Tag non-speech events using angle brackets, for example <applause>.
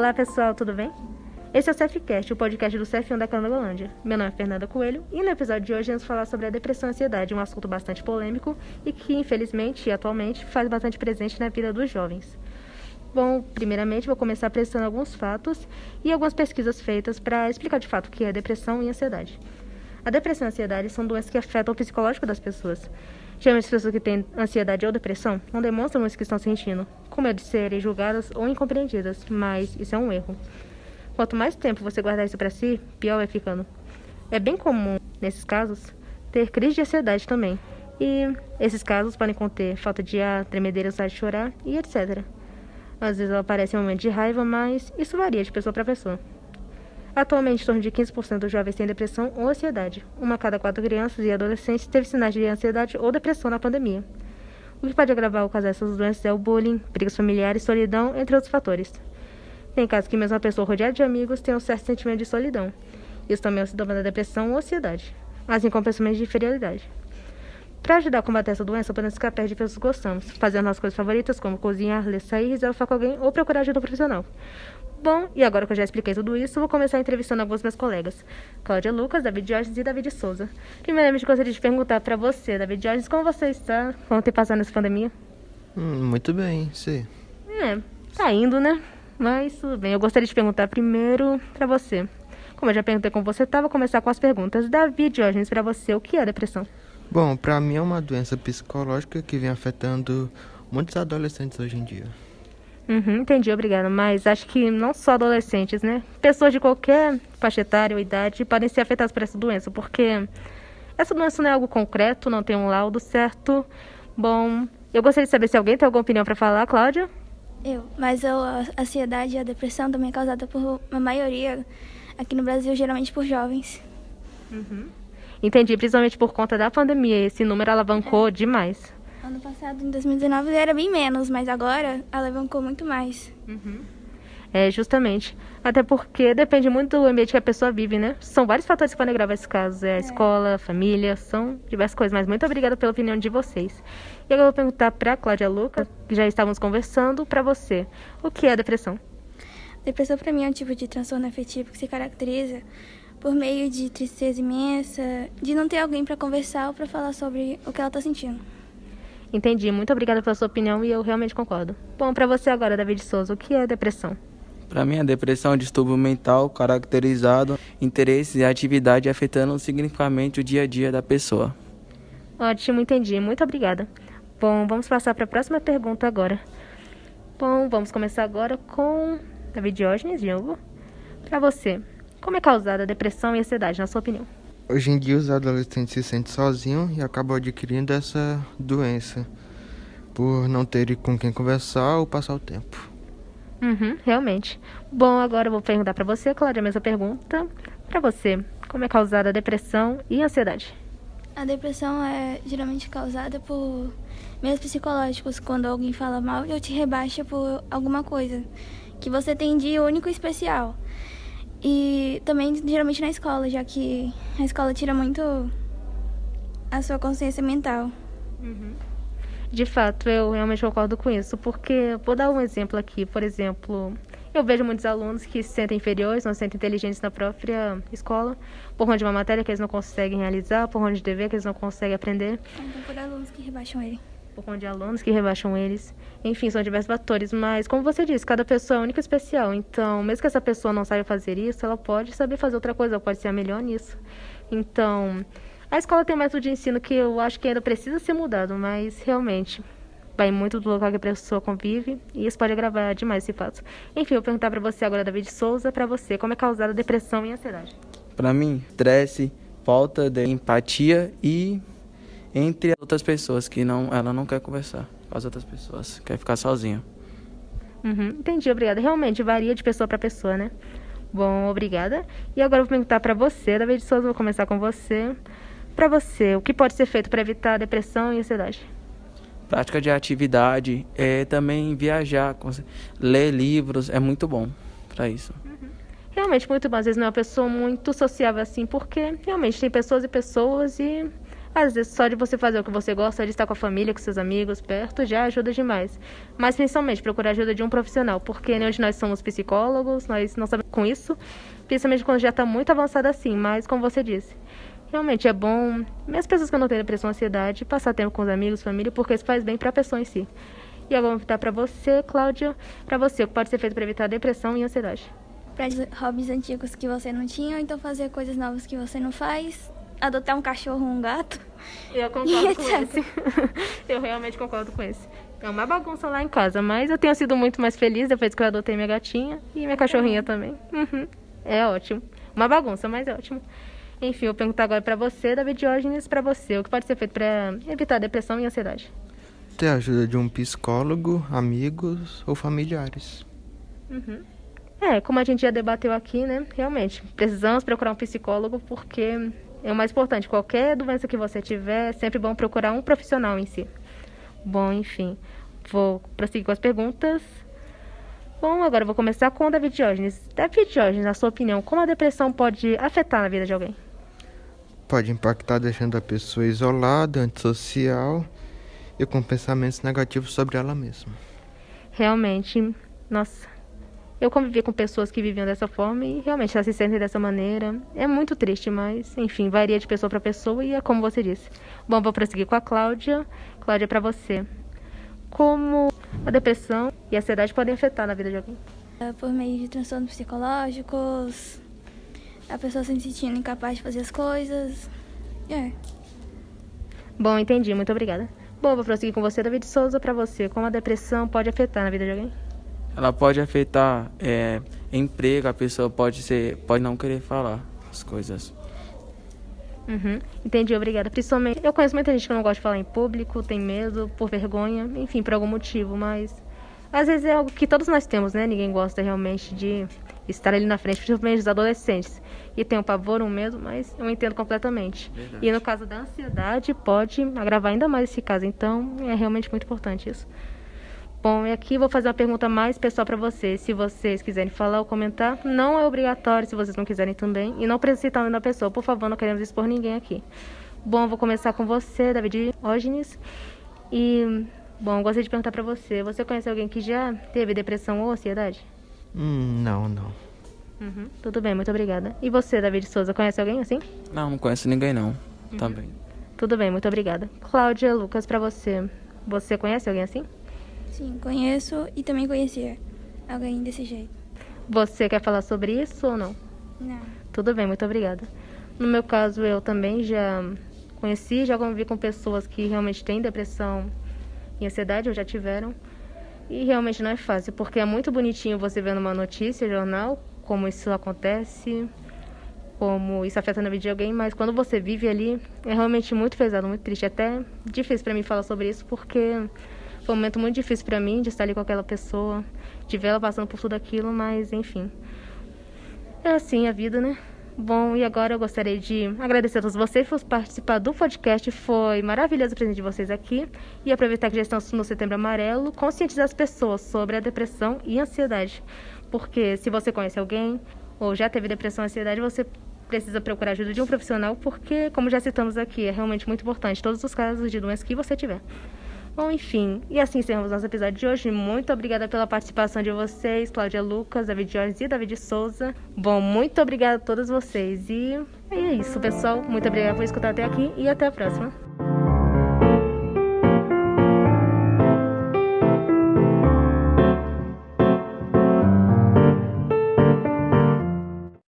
Olá pessoal, tudo bem? Esse é o CEFcast, o podcast do CEF1 da Canadolândia. Meu nome é Fernanda Coelho e no episódio de hoje vamos falar sobre a depressão e ansiedade, um assunto bastante polêmico e que, infelizmente atualmente, faz bastante presente na vida dos jovens. Bom, primeiramente vou começar apresentando alguns fatos e algumas pesquisas feitas para explicar de fato o que é depressão e ansiedade. A depressão e a ansiedade são doenças que afetam o psicológico das pessoas. Geralmente as pessoas que têm ansiedade ou depressão não demonstram isso que estão sentindo, com medo de serem julgadas ou incompreendidas, mas isso é um erro. Quanto mais tempo você guardar isso para si, pior vai ficando. É bem comum, nesses casos, ter crise de ansiedade também. E esses casos podem conter falta de ar, tremedeira, vontade de chorar e etc. Às vezes ela aparece em momentos de raiva, mas isso varia de pessoa para pessoa. Atualmente, em torno de 15% dos jovens têm depressão ou ansiedade. Uma a cada quatro crianças e adolescentes teve sinais de ansiedade ou depressão na pandemia. O que pode agravar ou causar essas doenças é o bullying, brigas familiares, solidão, entre outros fatores. Tem casos que mesmo a pessoa rodeada de amigos tem um certo sentimento de solidão. Isso também é um sintoma da depressão ou ansiedade, assim como pensamentos de inferioridade. Para ajudar a combater essa doença, podemos ficar perto de pessoas que gostamos, fazendo nossas coisas favoritas, como cozinhar, ler, sair, reservar com alguém ou procurar ajuda profissional. Bom, e agora que eu já expliquei tudo isso, vou começar entrevistando alguns meus colegas. Cláudia Lucas, David Jorgens e David Souza. Primeiramente, gostaria de perguntar para você, David Jorgens, como você está? Como tem passado nessa pandemia? Hum, muito bem, sim. É, tá indo, né? Mas tudo bem. Eu gostaria de perguntar primeiro para você. Como eu já perguntei como você tá, vou começar com as perguntas. Davi Diógenes, para você, o que é depressão? Bom, para mim é uma doença psicológica que vem afetando muitos adolescentes hoje em dia. Uhum, entendi, obrigada. Mas acho que não só adolescentes, né? Pessoas de qualquer faixa etária ou idade podem ser afetadas por essa doença, porque essa doença não é algo concreto, não tem um laudo certo. Bom, eu gostaria de saber se alguém tem alguma opinião para falar, Cláudia. Eu, mas eu, a ansiedade e a depressão também é causada por uma maioria aqui no Brasil, geralmente por jovens. Uhum. Entendi, principalmente por conta da pandemia. Esse número alavancou é. demais. Ano passado, em 2019, era bem menos, mas agora alavancou muito mais. Uhum. É, justamente. Até porque depende muito do ambiente que a pessoa vive, né? São vários fatores que podem gravar esse caso. É a é. escola, família, são diversas coisas. Mas muito obrigada pela opinião de vocês. E agora eu vou perguntar para Cláudia Lucas, que já estávamos conversando, para você. O que é depressão? Depressão para mim é um tipo de transtorno afetivo que se caracteriza por meio de tristeza imensa, de não ter alguém para conversar ou para falar sobre o que ela está sentindo. Entendi. Muito obrigada pela sua opinião e eu realmente concordo. Bom, para você agora, David Souza, o que é depressão? Para mim, a depressão é um distúrbio mental caracterizado interesses e atividade afetando significativamente o dia a dia da pessoa. Ótimo, entendi. Muito obrigada. Bom, vamos passar para a próxima pergunta agora. Bom, vamos começar agora com David Diógenes, de novo. Para você, como é causada a depressão e a ansiedade, na sua opinião? Hoje em dia, os adolescentes se sentem sozinhos e acabam adquirindo essa doença por não terem com quem conversar ou passar o tempo. Uhum, realmente. Bom, agora eu vou perguntar para você, Cláudia, a mesma pergunta. Para você, como é causada a depressão e a ansiedade? A depressão é geralmente causada por meios psicológicos, quando alguém fala mal ou te rebaixa por alguma coisa que você tem de único e especial. E também geralmente na escola, já que a escola tira muito a sua consciência mental. Uhum. De fato, eu realmente concordo com isso, porque vou dar um exemplo aqui. Por exemplo, eu vejo muitos alunos que se sentem inferiores, não se sentem inteligentes na própria escola, por conta de uma matéria que eles não conseguem realizar, por conta de dever que eles não conseguem aprender. Então, por alunos que rebaixam ele. Por conta de alunos que rebaixam eles. Enfim, são diversos fatores, mas como você disse, cada pessoa é única e especial. Então, mesmo que essa pessoa não saiba fazer isso, ela pode saber fazer outra coisa, ela pode ser a melhor nisso. Então, a escola tem método de ensino que eu acho que ainda precisa ser mudado, mas realmente vai muito do local que a pessoa convive e isso pode agravar demais esse fato. Enfim, eu vou perguntar para você agora, David Souza, para você, como é causada depressão e ansiedade? Para mim, estresse, falta de empatia e entre outras pessoas que não, ela não quer conversar com as outras pessoas, quer ficar sozinha. Uhum, entendi, obrigada. Realmente varia de pessoa para pessoa, né? Bom, obrigada. E agora eu vou perguntar para você, David Souza, vou começar com você. Para você, o que pode ser feito para evitar depressão e ansiedade? Prática de atividade, é também viajar, ler livros, é muito bom para isso. Uhum. Realmente muito bom. Às vezes não é uma pessoa muito sociável assim, porque realmente tem pessoas e pessoas e Às vezes, só de você fazer o que você gosta, de estar com a família, com seus amigos perto, já ajuda demais. Mas, principalmente, procurar ajuda de um profissional, porque nem hoje nós somos psicólogos, nós não sabemos com isso, principalmente quando já está muito avançado assim, mas, como você disse, realmente é bom, mesmo as pessoas que não têm depressão, ansiedade, passar tempo com os amigos, família, porque isso faz bem para a pessoa em si. E agora dar para você, Cláudia, para você, o que pode ser feito para evitar depressão e ansiedade. Para hobbies antigos que você não tinha, então fazer coisas novas que você não faz, adotar um cachorro ou um gato. Eu <laughs> concordo com esse. eu realmente concordo com esse. É uma bagunça lá em casa, mas eu tenho sido muito mais feliz depois que eu adotei minha gatinha e minha cachorrinha também. Uhum. É ótimo. Uma bagunça, mas é ótimo. Enfim, eu vou perguntar agora para você, David Diógenes, para você, o que pode ser feito para evitar depressão e ansiedade? Ter a ajuda de um psicólogo, amigos ou familiares. Uhum. É, como a gente já debateu aqui, né? Realmente, precisamos procurar um psicólogo porque é o mais importante. Qualquer doença que você tiver, é sempre bom procurar um profissional em si. Bom, enfim, vou prosseguir com as perguntas. Bom, agora vou começar com o David Diógenes. David Diógenes, na sua opinião, como a depressão pode afetar na vida de alguém? Pode impactar deixando a pessoa isolada, antissocial e com pensamentos negativos sobre ela mesma. Realmente, nossa, eu convivi com pessoas que viviam dessa forma e realmente elas se sentem dessa maneira. É muito triste, mas enfim, varia de pessoa para pessoa e é como você disse. Bom, vou prosseguir com a Cláudia. Cláudia, para você. Como a depressão e a ansiedade podem afetar na vida de alguém? É, por meio de transtornos psicológicos, a pessoa se sentindo incapaz de fazer as coisas. É. Bom, entendi. Muito obrigada. Bom, vou prosseguir com você, David Souza. Para você, como a depressão pode afetar na vida de alguém? Ela pode afetar é, emprego, a pessoa pode ser, pode não querer falar as coisas. Uhum. Entendi, obrigada. Principalmente, eu conheço muita gente que não gosta de falar em público, tem medo, por vergonha, enfim, por algum motivo, mas às vezes é algo que todos nós temos, né? Ninguém gosta realmente de estar ali na frente, principalmente os adolescentes. E tem um pavor, um medo, mas eu entendo completamente. Verdade. E no caso da ansiedade, pode agravar ainda mais esse caso. Então, é realmente muito importante isso. Bom, e aqui vou fazer uma pergunta mais pessoal para vocês. Se vocês quiserem falar ou comentar, não é obrigatório se vocês não quiserem também. E não precisa citar o nome da pessoa, por favor, não queremos expor ninguém aqui. Bom, vou começar com você, David Ógenes. E, bom, gostaria de perguntar para você: você conhece alguém que já teve depressão ou ansiedade? Hum, não, não. Uhum, tudo bem, muito obrigada. E você, David Souza, conhece alguém assim? Não, não conheço ninguém não. Uhum. Também. Tudo bem, muito obrigada. Cláudia, Lucas, para você, você conhece alguém assim? Sim, conheço e também conhecia alguém desse jeito. Você quer falar sobre isso ou não? Não. Tudo bem, muito obrigada. No meu caso, eu também já conheci, já convivi com pessoas que realmente têm depressão e ansiedade, ou já tiveram. E realmente não é fácil, porque é muito bonitinho você ver numa notícia, jornal, como isso acontece, como isso afeta na vida de alguém, mas quando você vive ali, é realmente muito pesado, muito triste. É até difícil para mim falar sobre isso, porque foi um momento muito difícil para mim de estar ali com aquela pessoa, de ver ela passando por tudo aquilo, mas enfim. É assim a vida, né? Bom, e agora eu gostaria de agradecer a todos vocês por participar do podcast. Foi maravilhoso o presente de vocês aqui. E aproveitar que já estamos no Setembro Amarelo, conscientizar as pessoas sobre a depressão e ansiedade. Porque se você conhece alguém ou já teve depressão e ansiedade, você precisa procurar ajuda de um profissional, porque, como já citamos aqui, é realmente muito importante todos os casos de doenças que você tiver. Bom, enfim, e assim encerramos nosso episódio de hoje. Muito obrigada pela participação de vocês, Cláudia Lucas, David Jorge e David Souza. Bom, muito obrigada a todos vocês. E é isso, pessoal. Muito obrigada por escutar até aqui e até a próxima.